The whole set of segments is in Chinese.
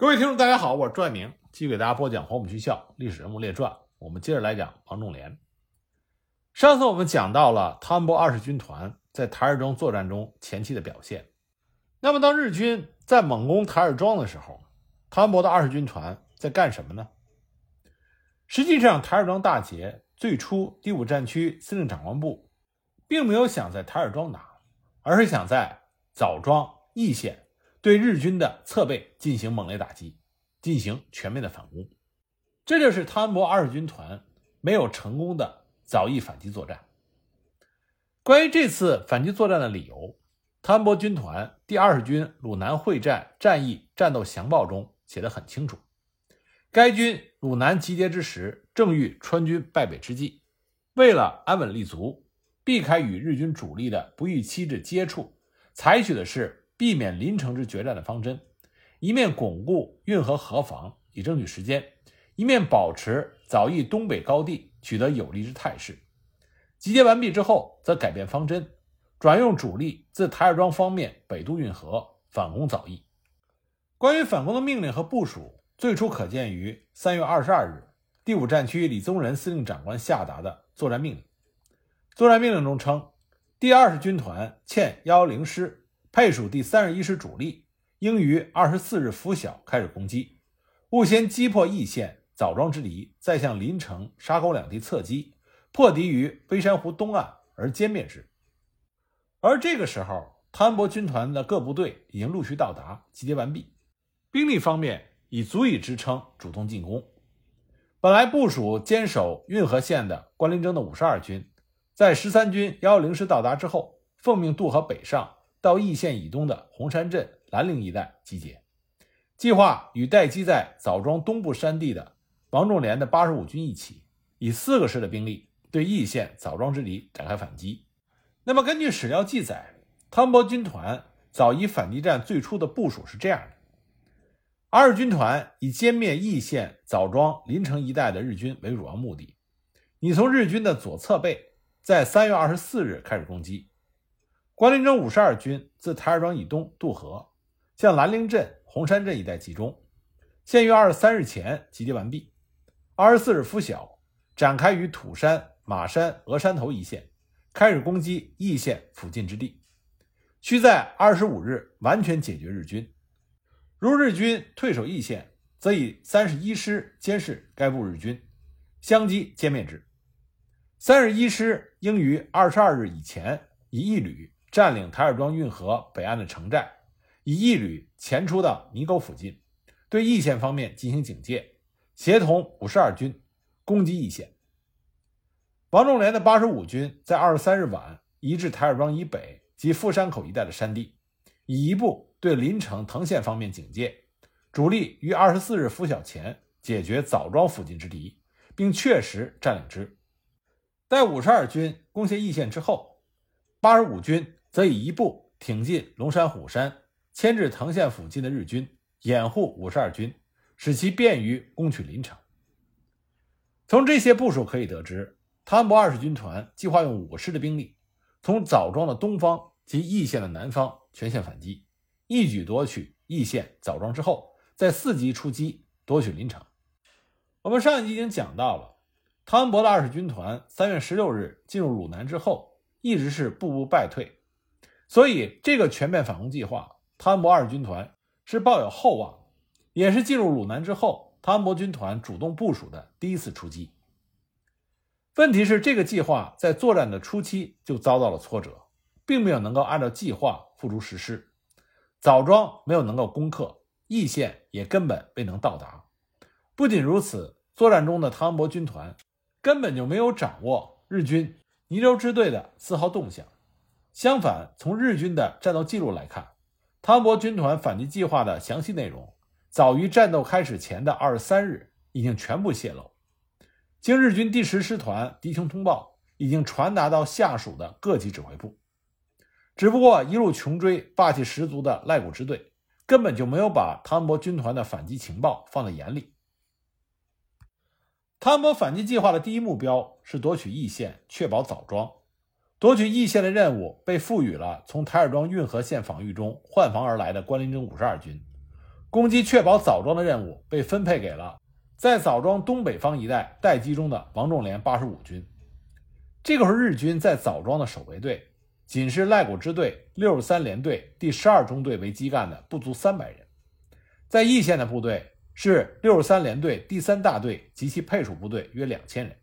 各位听众，大家好，我是朱爱明，继续给大家播讲《黄埔军校历史人物列传》。我们接着来讲王仲廉。上次我们讲到了汤恩伯二十军团在台儿庄作战中前期的表现。那么，当日军在猛攻台儿庄的时候，汤恩伯的二十军团在干什么呢？实际上，台儿庄大捷最初，第五战区司令长官部并没有想在台儿庄打，而是想在枣庄、义县。对日军的侧背进行猛烈打击，进行全面的反攻，这就是汤恩伯二十军团没有成功的早翼反击作战。关于这次反击作战的理由，汤恩伯军团第二十军鲁南会战战役战斗详报中写得很清楚。该军鲁南集结之时，正遇川军败北之际，为了安稳立足，避开与日军主力的不预期之接触，采取的是。避免临城之决战的方针，一面巩固运河河防以争取时间，一面保持枣义东北高地取得有利之态势。集结完毕之后，则改变方针，转用主力自台儿庄方面北渡运河，反攻枣义。关于反攻的命令和部署，最初可见于三月二十二日第五战区李宗仁司令长官下达的作战命令。作战命令中称，第二十军团欠幺幺零师。配属第三十一师主力，应于二十四日拂晓开始攻击，务先击破义县枣庄之敌，再向临城、沙沟两地侧击，破敌于微山湖东岸而歼灭之。而这个时候，汤恩伯军团的各部队已经陆续到达，集结完毕，兵力方面已足以支撑主动进攻。本来部署坚守运河线的关林征的五十二军，在十三军幺幺零师到达之后，奉命渡河北上。到义县以东的红山镇、兰陵一带集结，计划与待机在枣庄东部山地的王仲廉的八十五军一起，以四个师的兵力对义县枣庄之敌展开反击。那么，根据史料记载，汤伯军团早以反击战最初的部署是这样的：二军团以歼灭义县枣庄临城一带的日军为主要目的，你从日军的左侧背，在三月二十四日开始攻击。关林征五十二军自台儿庄以东渡河，向兰陵镇、红山镇一带集中，现于二十三日前集结完毕。二十四日拂晓，展开于土山、马山、鹅山头一线，开始攻击义县附近之地。需在二十五日完全解决日军。如日军退守义县，则以三十一师监视该部日军，相机歼灭之。三十一师应于二十二日以前以一旅。占领台儿庄运河北岸的城寨，以一旅前出到泥沟附近，对义县方面进行警戒，协同五十二军攻击义县。王仲廉的八十五军在二十三日晚移至台儿庄以北及富山口一带的山地，以一部对临城藤县方面警戒，主力于二十四日拂晓前解决枣庄附近之敌，并确实占领之。待五十二军攻陷义县之后，八十五军。则以一部挺进龙山虎山，牵制藤县附近的日军，掩护五十二军，使其便于攻取临城。从这些部署可以得知，汤恩伯二十军团计划用五师的兵力，从枣庄的东方及易县的南方全线反击，一举夺取易县、枣庄之后，再伺机出击夺取临城。我们上一集已经讲到了，汤恩伯的二十军团三月十六日进入鲁南之后，一直是步步败退。所以，这个全面反攻计划，汤恩伯二军团是抱有厚望，也是进入鲁南之后，汤恩伯军团主动部署的第一次出击。问题是，这个计划在作战的初期就遭到了挫折，并没有能够按照计划付诸实施。枣庄没有能够攻克，义县也根本未能到达。不仅如此，作战中的汤恩伯军团根本就没有掌握日军泥州支队的丝毫动向。相反，从日军的战斗记录来看，汤恩伯军团反击计划的详细内容，早于战斗开始前的二十三日已经全部泄露。经日军第十师团敌情通报，已经传达到下属的各级指挥部。只不过一路穷追、霸气十足的赖古支队，根本就没有把汤恩伯军团的反击情报放在眼里。汤恩伯反击计划的第一目标是夺取义县，确保枣庄。夺取义县的任务被赋予了从台儿庄运河线防御中换防而来的关林征五十二军，攻击确保枣庄的任务被分配给了在枣庄东北方一带待机中的王仲廉八十五军。这个时候，日军在枣庄的守备队仅是赖谷支队六十三联队第十二中队为基干的不足三百人，在义县的部队是六十三联队第三大队及其配属部队约两千人。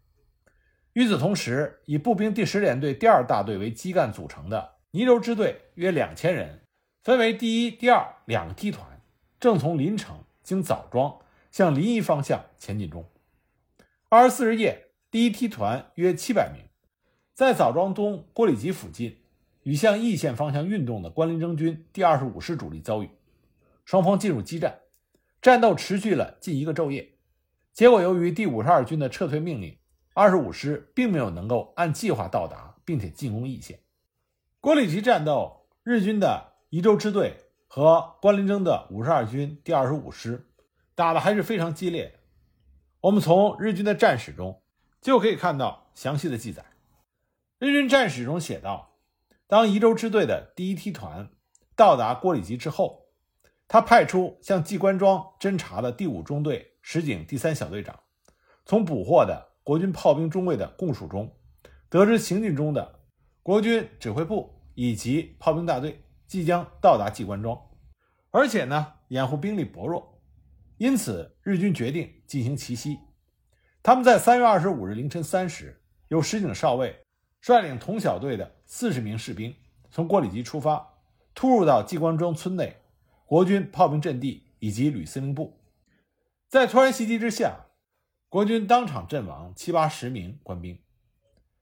与此同时，以步兵第十联队第二大队为基干组成的泥流支队约两千人，分为第一、第二两个梯团，正从临城经枣庄向临沂方向前进中。二十四日夜，第一梯团约七百名。在枣庄东郭里集附近，与向义县方向运动的关林征军第二十五师主力遭遇，双方进入激战，战斗持续了近一个昼夜。结果，由于第五十二军的撤退命令，二十五师并没有能够按计划到达，并且进攻义县。郭里集战斗，日军的宜州支队和关林征的五十二军第二十五师打的还是非常激烈。我们从日军的战史中就可以看到详细的记载。日军战史中写道：“当宜州支队的第一梯团到达郭里集之后，他派出向季官庄侦察的第五中队石井第三小队长，从捕获的国军炮兵中尉的供述中，得知行进中的国军指挥部以及炮兵大队即将到达季官庄，而且呢掩护兵力薄弱，因此日军决定进行奇袭。他们在三月二十五日凌晨三时，由石井少尉。”率领同小队的四十名士兵从郭里集出发，突入到季官庄村内国军炮兵阵地以及旅司令部。在突然袭击之下，国军当场阵亡七八十名官兵。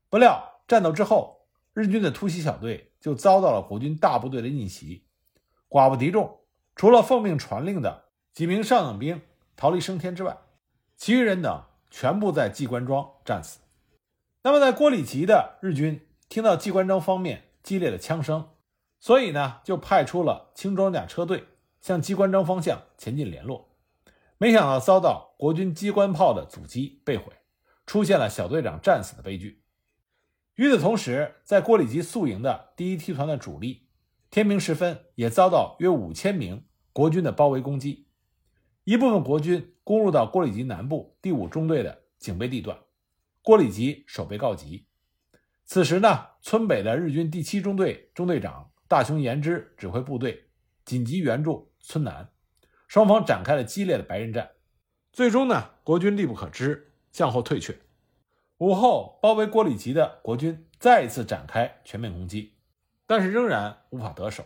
不料战斗之后，日军的突袭小队就遭到了国军大部队的逆袭，寡不敌众。除了奉命传令的几名上等兵逃离升天之外，其余人等全部在季官庄战死。那么，在郭里集的日军听到季关庄方面激烈的枪声，所以呢，就派出了轻装甲车队向机关庄方向前进联络。没想到遭到国军机关炮的阻击被毁，出现了小队长战死的悲剧。与此同时，在郭里集宿营的第一梯团的主力，天明时分也遭到约五千名国军的包围攻击，一部分国军攻入到郭里集南部第五中队的警备地段。郭里集守备告急。此时呢，村北的日军第七中队中队长大熊延之指挥部队紧急援助村南，双方展开了激烈的白刃战。最终呢，国军力不可支，向后退却。午后，包围郭里集的国军再一次展开全面攻击，但是仍然无法得手。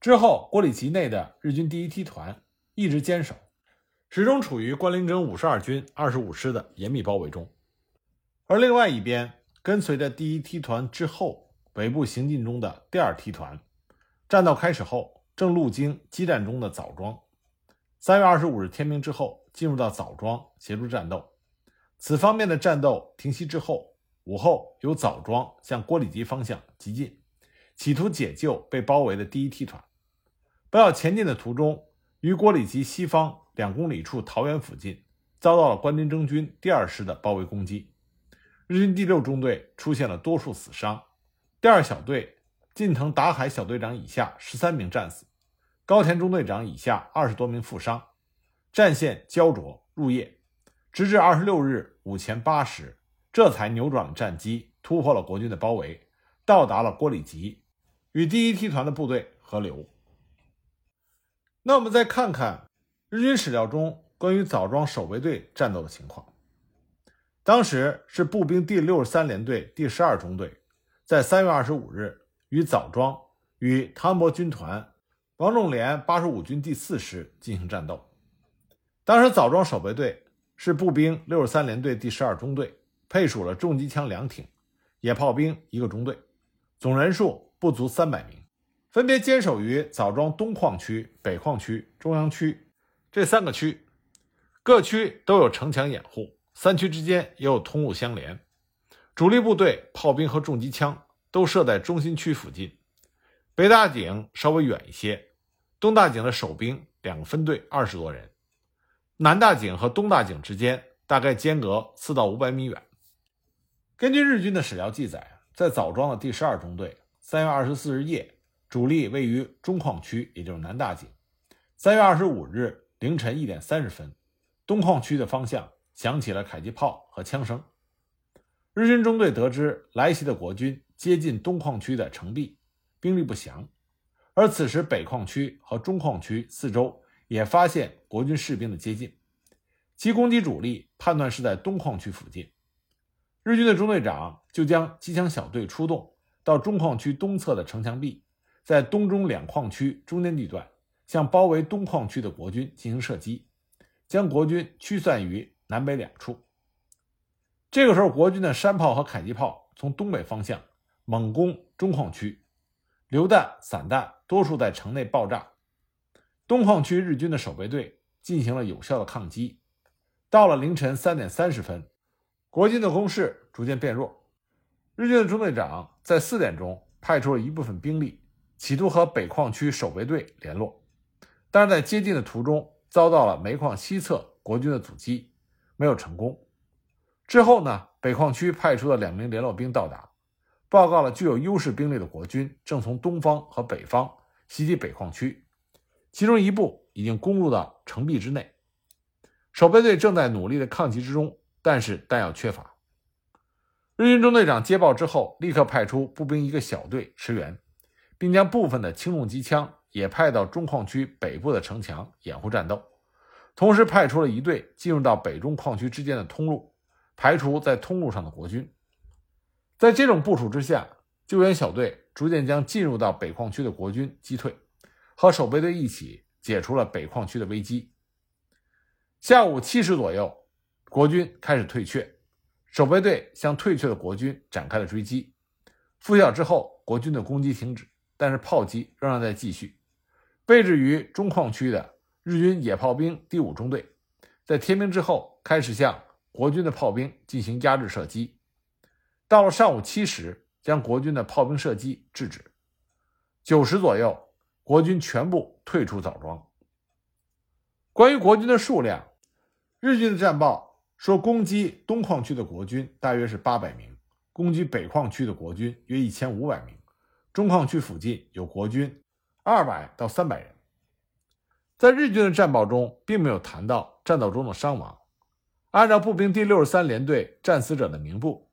之后，郭里集内的日军第一梯团一直坚守，始终处于关林征五十二军二十五师的严密包围中。而另外一边，跟随着第一梯团之后尾部行进中的第二梯团，战斗开始后正路经激战中的枣庄。三月二十五日天明之后，进入到枣庄协助战斗。此方面的战斗停息之后，午后由枣庄向郭里集方向急进，企图解救被包围的第一梯团。不料前进的途中，于郭里集西方两公里处桃园附近，遭到了关林征军第二师的包围攻击。日军第六中队出现了多数死伤，第二小队近藤达海小队长以下十三名战死，高田中队长以下二十多名负伤，战线焦灼入夜，直至二十六日午前八时，这才扭转了战机，突破了国军的包围，到达了郭里集，与第一梯团的部队合流。那我们再看看日军史料中关于枣庄守备队战斗的情况。当时是步兵第六十三联队第十二中队，在三月二十五日与枣庄与汤博军团王仲廉八十五军第四师进行战斗。当时枣庄守备队是步兵六十三联队第十二中队，配属了重机枪两挺、野炮兵一个中队，总人数不足三百名，分别坚守于枣庄东矿区、北矿区、中央区这三个区，各区都有城墙掩护。三区之间也有通路相连，主力部队炮兵和重机枪都设在中心区附近。北大井稍微远一些，东大井的守兵两个分队二十多人，南大井和东大井之间大概间隔四到五百米远。根据日军的史料记载，在枣庄的第十二中队，三月二十四日夜，主力位于中矿区，也就是南大井，三月二十五日凌晨一点三十分，东矿区的方向响起了迫击炮和枪声。日军中队得知来袭的国军接近东矿区的城壁，兵力不详。而此时北矿区和中矿区四周也发现国军士兵的接近，其攻击主力判断是在东矿区附近。日军的中队长就将机枪小队出动到中矿区东侧的城墙壁，在东中两矿区中间地段，向包围东矿区的国军进行射击，将国军驱散于南北两处。这个时候，国军的山炮和迫击炮从东北方向猛攻中矿区，榴弹、散弹多数在城内爆炸。东矿区日军的守备队进行了有效的抗击。到了凌晨三点三十分，国军的攻势逐渐变弱。日军的中队长在四点钟派出了一部分兵力，企图和北矿区守备队联络，但是在接近的途中遭到了煤矿西侧国军的阻击，没有成功。之后呢，北矿区派出的两名联络兵到达，报告了具有优势兵力的国军正从东方和北方袭击北矿区，其中一部已经攻入到城壁之内，守备队正在努力的抗击之中，但是弹药缺乏。日军中队长接报之后，立刻派出步兵一个小队驰援，并将部分的轻重机枪也派到中矿区北部的城墙掩护战斗，同时派出了一队进入到北中矿区之间的通路。排除在通路上的国军，在这种部署之下，救援小队逐渐将进入到北矿区的国军击退，和守备队一起解除了北矿区的危机。下午七时左右，国军开始退却，守备队向退却的国军展开了追击。拂晓之后，国军的攻击停止，但是炮击仍然在继续。位置于中矿区的日军野炮兵第五中队，在天明之后开始向。国军的炮兵进行压制射击，到了上午七时，将国军的炮兵射击制止。九时左右，国军全部退出枣庄。关于国军的数量，日军的战报说，攻击东矿区的国军大约是八百名，攻击北矿区的国军约一千五百名，中矿区附近有国军二百到三百人。在日军的战报中，并没有谈到战斗中的伤亡。按照步兵第六十三联队战死者的名簿，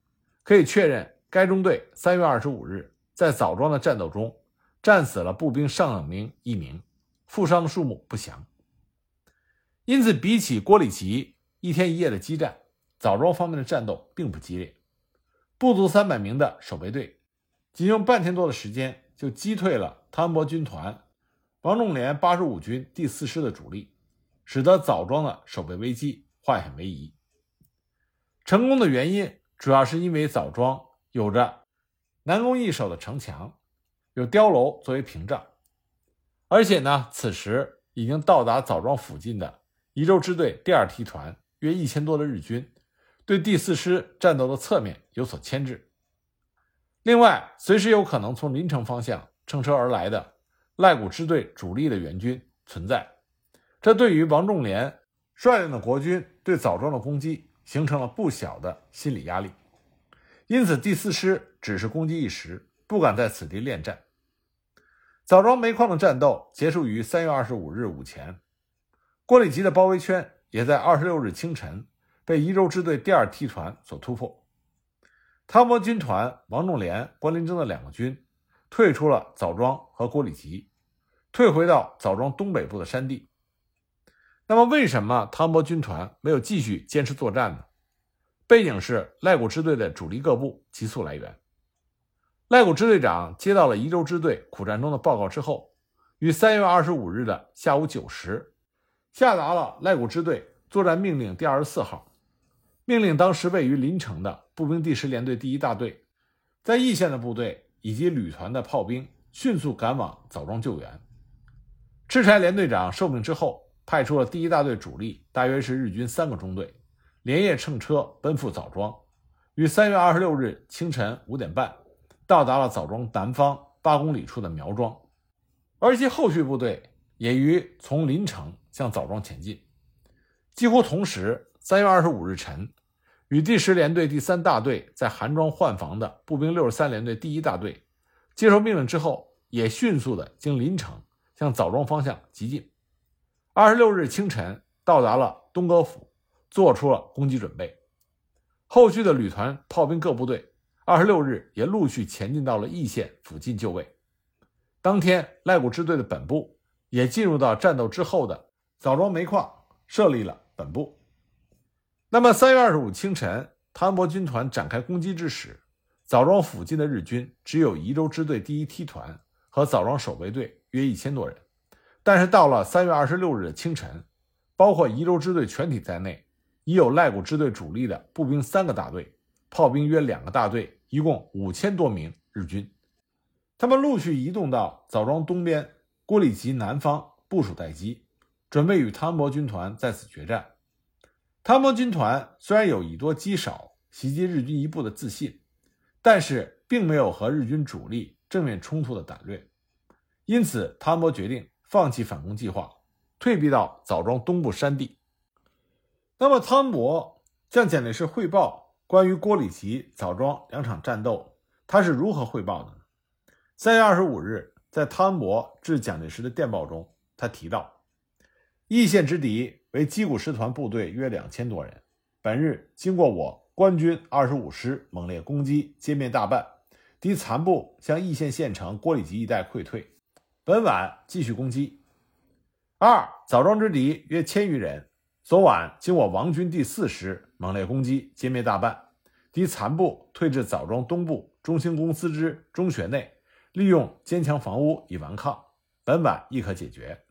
可以确认该中队三月二十五日在枣庄的战斗中战死了步兵上等兵一名，负伤的数目不详。因此，比起郭里奇一天一夜的激战，枣庄方面的战斗并不激烈。不足三百名的守备队，仅用半天多的时间就击退了汤恩伯军团王仲廉八十五军第四师的主力，使得枣庄的守备危机。化险为夷，成功的原因主要是因为枣庄有着南宫易守的城墙，有碉楼作为屏障，而且呢，此时已经到达枣庄附近的宜州支队第二梯团约一千多的日军，对第四师战斗的侧面有所牵制。另外，随时有可能从临城方向乘车而来的赖谷支队主力的援军存在，这对于王仲廉。率领的国军对枣庄的攻击形成了不小的心理压力，因此第四师只是攻击一时，不敢在此地恋战。枣庄煤矿的战斗结束于三月二十五日午前，郭里集的包围圈也在二十六日清晨被宜州支队第二梯团所突破。汤博军团王仲廉、关林征的两个军退出了枣庄和郭里集，退回到枣庄东北部的山地。那么，为什么汤博军团没有继续坚持作战呢？背景是赖谷支队的主力各部急速来援。赖谷支队长接到了宜州支队苦战中的报告之后，于三月二十五日的下午九时，下达了赖谷支队作战命令第二十四号，命令当时位于临城的步兵第十联队第一大队，在义县的部队以及旅团的炮兵迅速赶往枣庄救援。赤柴联队长受命之后。派出了第一大队主力，大约是日军三个中队，连夜乘车奔赴枣庄，于三月二十六日清晨五点半到达了枣庄南方八公里处的苗庄，而其后续部队也于从临城向枣庄前进。几乎同时，三月二十五日晨，与第十联队第三大队在韩庄换防的步兵六十三联队第一大队接受命令之后，也迅速的经临城向枣庄方向急进。二十六日清晨到达了东阁府，做出了攻击准备。后续的旅团炮兵各部队，二十六日也陆续前进到了易县附近就位。当天，赖古支队的本部也进入到战斗之后的枣庄煤矿，设立了本部。那么，三月二十五清晨，汤恩伯军团展开攻击之时，枣庄附近的日军只有宜州支队第一梯团和枣庄守备队约一千多人。但是到了三月二十六日的清晨，包括宜州支队全体在内，已有赖古支队主力的步兵三个大队，炮兵约两个大队，一共五千多名日军。他们陆续移动到枣庄东边郭里集南方部署待机，准备与汤恩伯军团在此决战。汤恩伯军团虽然有以多击少、袭击日军一部的自信，但是并没有和日军主力正面冲突的胆略，因此汤恩伯决定。放弃反攻计划，退避到枣庄东部山地。那么，汤恩伯向蒋介石汇报关于郭里集、枣庄两场战斗，他是如何汇报的呢？三月二十五日，在汤恩伯致蒋介石的电报中，他提到：易县之敌为矶谷师团部队约两千多人，本日经过我官军二十五师猛烈攻击，歼灭大半，敌残部向易县县城郭里集一带溃退。本晚继续攻击。二枣庄之敌约千余人，昨晚经我王军第四师猛烈攻击，歼灭大半，敌残部退至枣庄东部中兴公司之中学内，利用坚强房屋以顽抗。本晚亦可解决。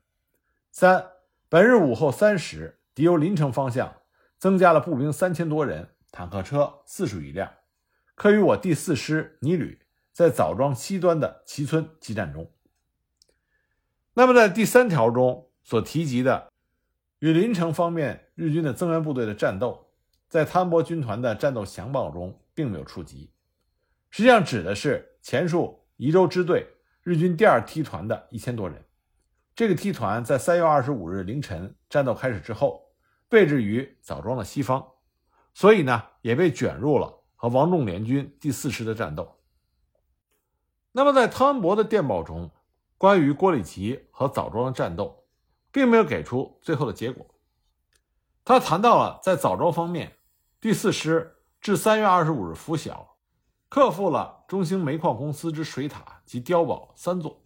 三本日午后三时，敌由临城方向增加了步兵三千多人，坦克车四十余辆，可与我第四师泥旅在枣庄西端的齐村激战中。那么，在第三条中所提及的与临城方面日军的增援部队的战斗，在汤恩伯军团的战斗详报中并没有触及。实际上，指的是前述宜州支队日军第二梯团的一千多人。这个梯团在三月二十五日凌晨战斗开始之后，位置于枣庄的西方，所以呢，也被卷入了和王仲联军第四师的战斗。那么，在汤恩伯的电报中。关于郭里奇和枣庄的战斗，并没有给出最后的结果。他谈到了在枣庄方面，第四师至三月二十五日拂晓，克服了中兴煤矿公司之水塔及碉堡三座。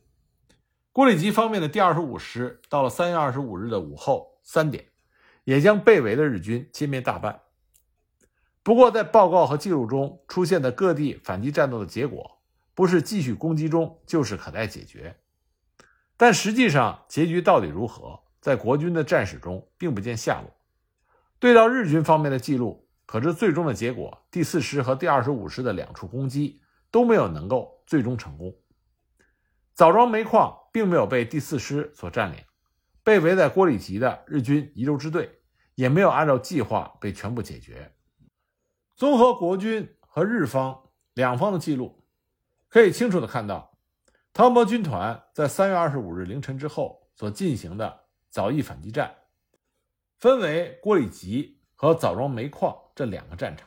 郭里奇方面的第二十五师到了三月二十五日的午后三点，也将被围的日军歼灭大半。不过，在报告和记录中出现的各地反击战斗的结果，不是继续攻击中，就是可待解决。但实际上，结局到底如何，在国军的战史中并不见下落。对照日军方面的记录，可知最终的结果，第四师和第二十五师的两处攻击都没有能够最终成功。枣庄煤矿并没有被第四师所占领，被围在郭里集的日军宜州支队也没有按照计划被全部解决。综合国军和日方两方的记录，可以清楚的看到。汤恩伯军团在三月二十五日凌晨之后所进行的枣义反击战，分为郭里集和枣庄煤矿这两个战场。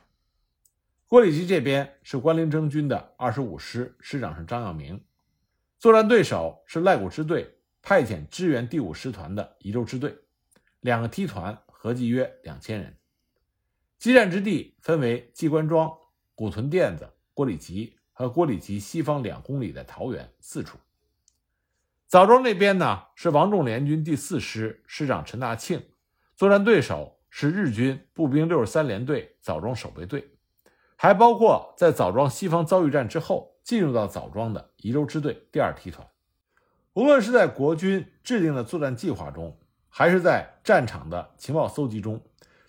郭里集这边是关林征军的二十五师，师长是张耀明，作战对手是赖古支队派遣支援第五师团的宜州支队，两个梯团合计约两千人。激战之地分为机关庄、古屯店子、郭里集。和郭里集西方两公里的桃园四处。枣庄那边呢是王仲联军第四师师长陈大庆，作战对手是日军步兵六十三联队枣庄守备队，还包括在枣庄西方遭遇战之后进入到枣庄的宜州支队第二梯团。无论是在国军制定的作战计划中，还是在战场的情报搜集中，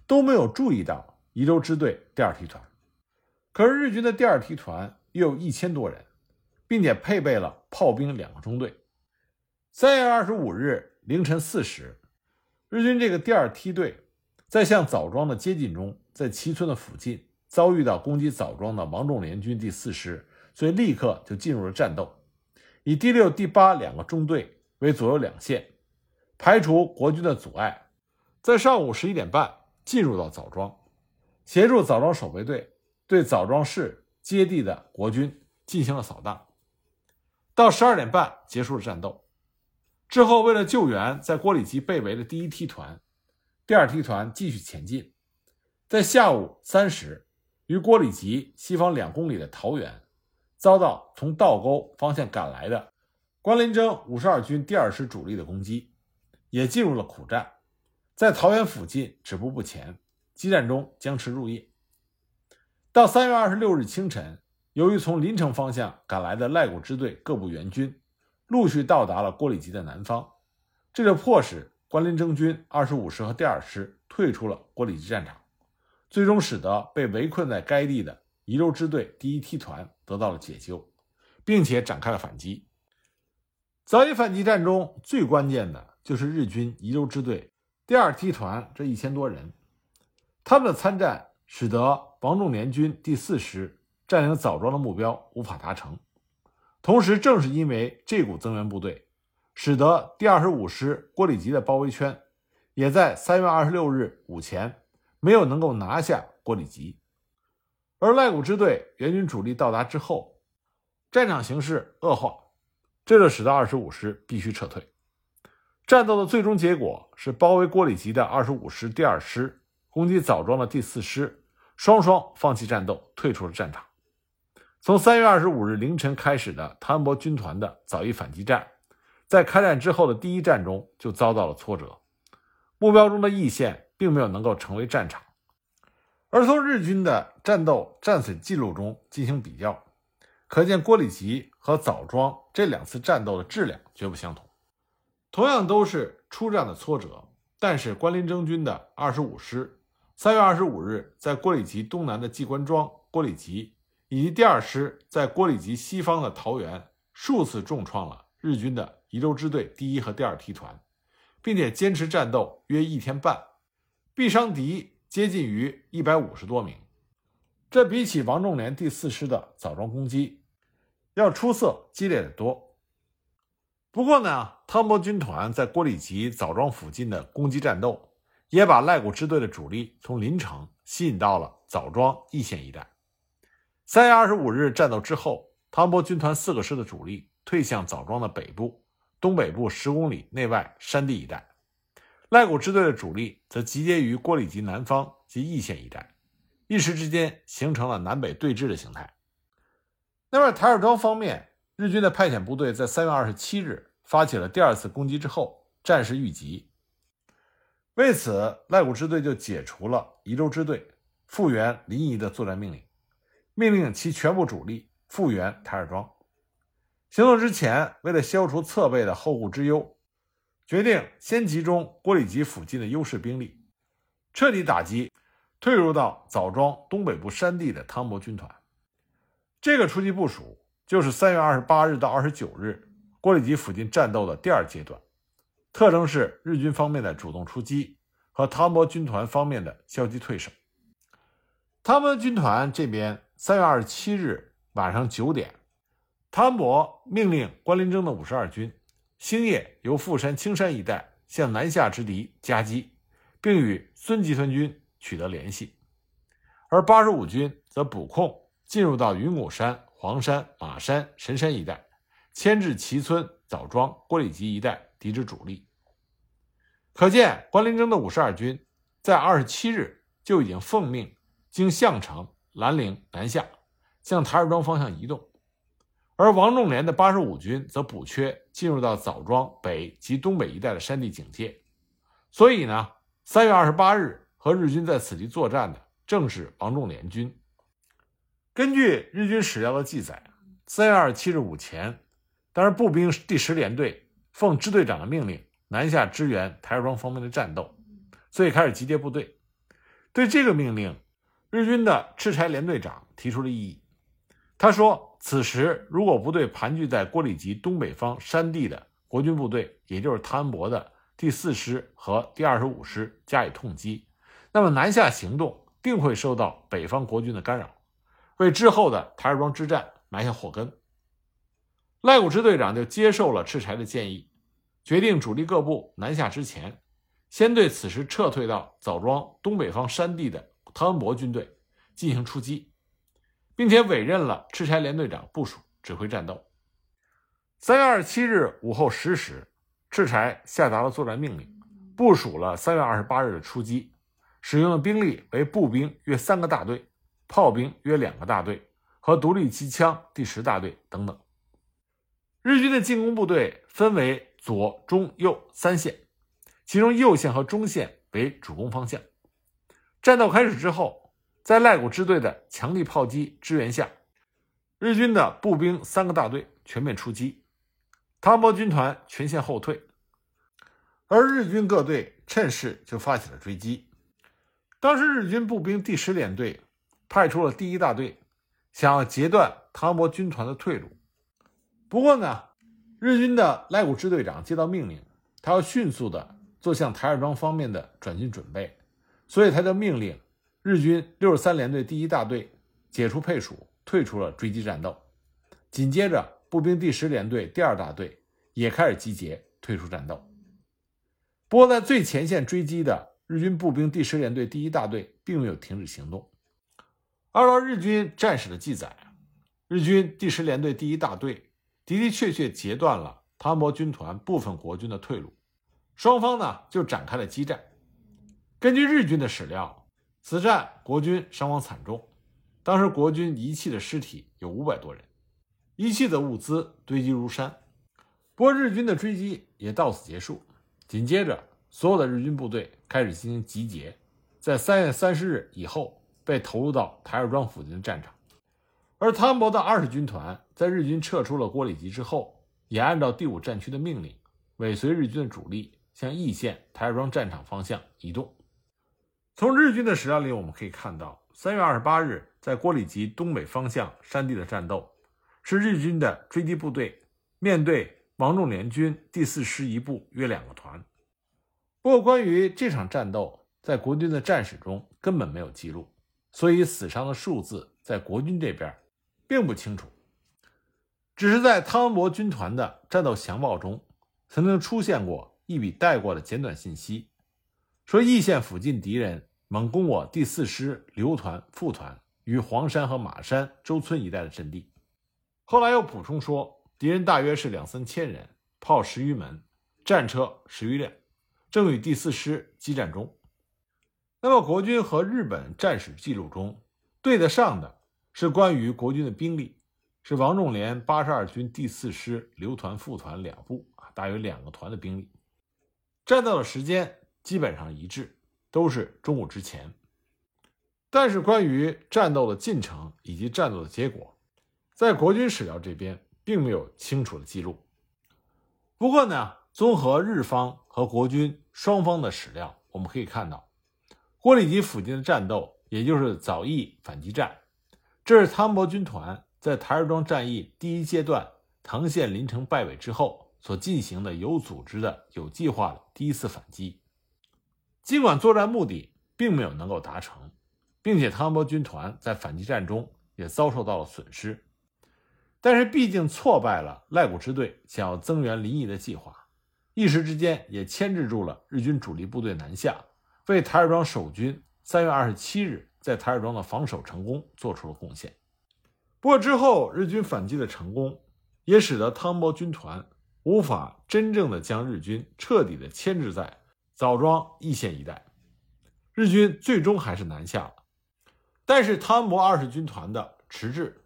都没有注意到宜州支队第二梯团。可是日军的第二梯团。约有一千多人，并且配备了炮兵两个中队。三月二十五日凌晨四时，日军这个第二梯队在向枣庄的接近中，在齐村的附近遭遇到攻击枣庄的王仲联军第四师，所以立刻就进入了战斗，以第六、第八两个中队为左右两线，排除国军的阻碍，在上午十一点半进入到枣庄，协助枣庄守备队对枣庄市。接地的国军进行了扫荡，到十二点半结束了战斗。之后，为了救援在郭里吉被围的第一梯团，第二梯团继续前进。在下午三时，于郭里吉西方两公里的桃园，遭到从道沟方向赶来的关林征五十二军第二师主力的攻击，也进入了苦战，在桃园附近止步不前，激战中僵持入夜。到三月二十六日清晨，由于从临城方向赶来的赖谷支队各部援军陆续到达了郭里吉的南方，这就迫使关林征军二十五师和第二师退出了郭里吉战场。最终使得被围困在该地的宜州支队第一梯团得到了解救，并且展开了反击。早乙反击战中最关键的就是日军宜州支队第二梯团这一千多人，他们的参战使得王仲廉军第四师占领枣庄的目标无法达成。同时，正是因为这股增援部队，使得第二十五师郭里吉的包围圈也在三月二十六日午前。没有能够拿下郭里吉，而赖谷支队援军主力到达之后，战场形势恶化，这就使得二十五师必须撤退。战斗的最终结果是包围郭里吉的二十五师第二师攻击枣庄的第四师，双双放弃战斗，退出了战场。从三月二十五日凌晨开始的谭伯军团的早一反击战，在开战之后的第一战中就遭到了挫折，目标中的易县。并没有能够成为战场，而从日军的战斗战损记录中进行比较，可见郭里吉和枣庄这两次战斗的质量绝不相同。同样都是出战的挫折，但是关林征军的二十五师三月二十五日在郭里吉东南的季关庄、郭里吉，以及第二师在郭里吉西方的桃园，数次重创了日军的宜州支队第一和第二梯团，并且坚持战斗约一天半。毙伤敌接近于一百五十多名，这比起王仲廉第四师的枣庄攻击要出色激烈的多。不过呢，汤博军团在郭里吉枣庄附近的攻击战斗，也把赖谷支队的主力从临城吸引到了枣庄义县一带。三月二十五日战斗之后，汤博军团四个师的主力退向枣庄的北部、东北部十公里内外山地一带。赖谷支队的主力则集结于郭里集南方及义县一带，一时之间形成了南北对峙的形态。那么台儿庄方面，日军的派遣部队在三月二十七日发起了第二次攻击之后，战事遇急。为此，赖谷支队就解除了宜州支队复原临沂的作战命令，命令其全部主力复原台儿庄。行动之前，为了消除侧背的后顾之忧。决定先集中郭里吉附近的优势兵力，彻底打击退入到枣庄东北部山地的汤博军团。这个初级部署就是三月二十八日到二十九日郭里吉附近战斗的第二阶段，特征是日军方面的主动出击和汤博军团方面的消极退守。汤博军团这边，三月二十七日晚上九点，汤博命令关林征的五十二军。星夜由富山、青山一带向南下之敌夹击，并与孙集团军取得联系，而八十五军则补空进入到云谷山、黄山、马山、神山一带，牵制齐村、枣庄、郭里集一带敌之主力。可见关林征的五十二军在二十七日就已经奉命经项城、兰陵南下，向台儿庄方向移动。而王仲廉的八十五军则补缺进入到枣庄北及东北一带的山地警戒，所以呢，三月二十八日和日军在此地作战的正是王仲廉军。根据日军史料的记载，三月二十七日午前，当时步兵第十联队奉支队长的命令南下支援台儿庄方面的战斗，所以开始集结部队。对这个命令，日军的赤柴联队长提出了异议，他说。此时，如果部队盘踞在郭里吉东北方山地的国军部队，也就是汤恩伯的第四师和第二十五师加以痛击，那么南下行动定会受到北方国军的干扰，为之后的台儿庄之战埋下祸根。赖谷支队长就接受了赤柴的建议，决定主力各部南下之前，先对此时撤退到枣庄东北方山地的汤恩伯军队进行出击。并且委任了赤柴联队长部署指挥战斗。三月二十七日午后十时，赤柴下达了作战命令，部署了三月二十八日的出击，使用的兵力为步兵约三个大队，炮兵约两个大队和独立机枪第十大队等等。日军的进攻部队分为左、中、右三线，其中右线和中线为主攻方向。战斗开始之后，在赖古支队的强力炮击支援下，日军的步兵三个大队全面出击。汤博军团全线后退，而日军各队趁势就发起了追击。当时日军步兵第十联队派出了第一大队，想要截断汤博军团的退路。不过呢，日军的赖谷支队长接到命令，他要迅速的做向台儿庄方面的转进准备，所以他就命令日军六十三联队第一大队解除配属，退出了追击战斗。紧接着。步兵第十联队第二大队也开始集结，退出战斗。不过，在最前线追击的日军步兵第十联队第一大队并没有停止行动。按照日军战史的记载，日军第十联队第一大队的的确确截断了汤博军团部分国军的退路，双方呢就展开了激战。根据日军的史料，此战国军伤亡惨重，当时国军遗弃的尸体有五百多人。遗弃的物资堆积如山，不过日军的追击也到此结束。紧接着，所有的日军部队开始进行集结，在三月三十日以后被投入到台儿庄附近的战场。而汤博的二十军团在日军撤出了郭里集之后，也按照第五战区的命令，尾随日军的主力向义县台儿庄战场方向移动。从日军的史料里，我们可以看到，三月二十八日在郭里集东北方向山地的战斗。是日军的追击部队面对王仲廉军第四师一部约两个团。不过，关于这场战斗，在国军的战史中根本没有记录，所以死伤的数字在国军这边并不清楚。只是在汤恩伯军团的战斗详报中，曾经出现过一笔带过的简短信息，说义县附近敌人猛攻我第四师刘团、副团于黄山和马山周村一带的阵地。后来又补充说，敌人大约是两三千人，炮十余门，战车十余辆，正与第四师激战中。那么，国军和日本战史记录中对得上的是关于国军的兵力，是王仲廉八十二军第四师刘团、副团两部啊，大约两个团的兵力。战斗的时间基本上一致，都是中午之前。但是，关于战斗的进程以及战斗的结果。在国军史料这边并没有清楚的记录。不过呢，综合日方和国军双方的史料，我们可以看到，郭里集附近的战斗，也就是早义反击战，这是汤博军团在台儿庄战役第一阶段藤县临城败北之后所进行的有组织的、有计划的第一次反击。尽管作战目的并没有能够达成，并且汤博军团在反击战中也遭受到了损失。但是毕竟挫败了赖古支队想要增援临沂的计划，一时之间也牵制住了日军主力部队南下，为台儿庄守军三月二十七日在台儿庄的防守成功做出了贡献。不过之后日军反击的成功，也使得汤博军团无法真正的将日军彻底的牵制在枣庄义县一带，日军最终还是南下了。但是汤博二十军团的迟滞。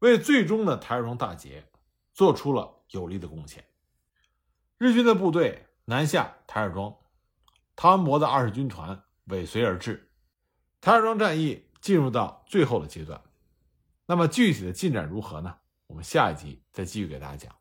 为最终的台儿庄大捷做出了有力的贡献。日军的部队南下台儿庄，汤恩伯的二十军团尾随而至，台儿庄战役进入到最后的阶段。那么具体的进展如何呢？我们下一集再继续给大家讲。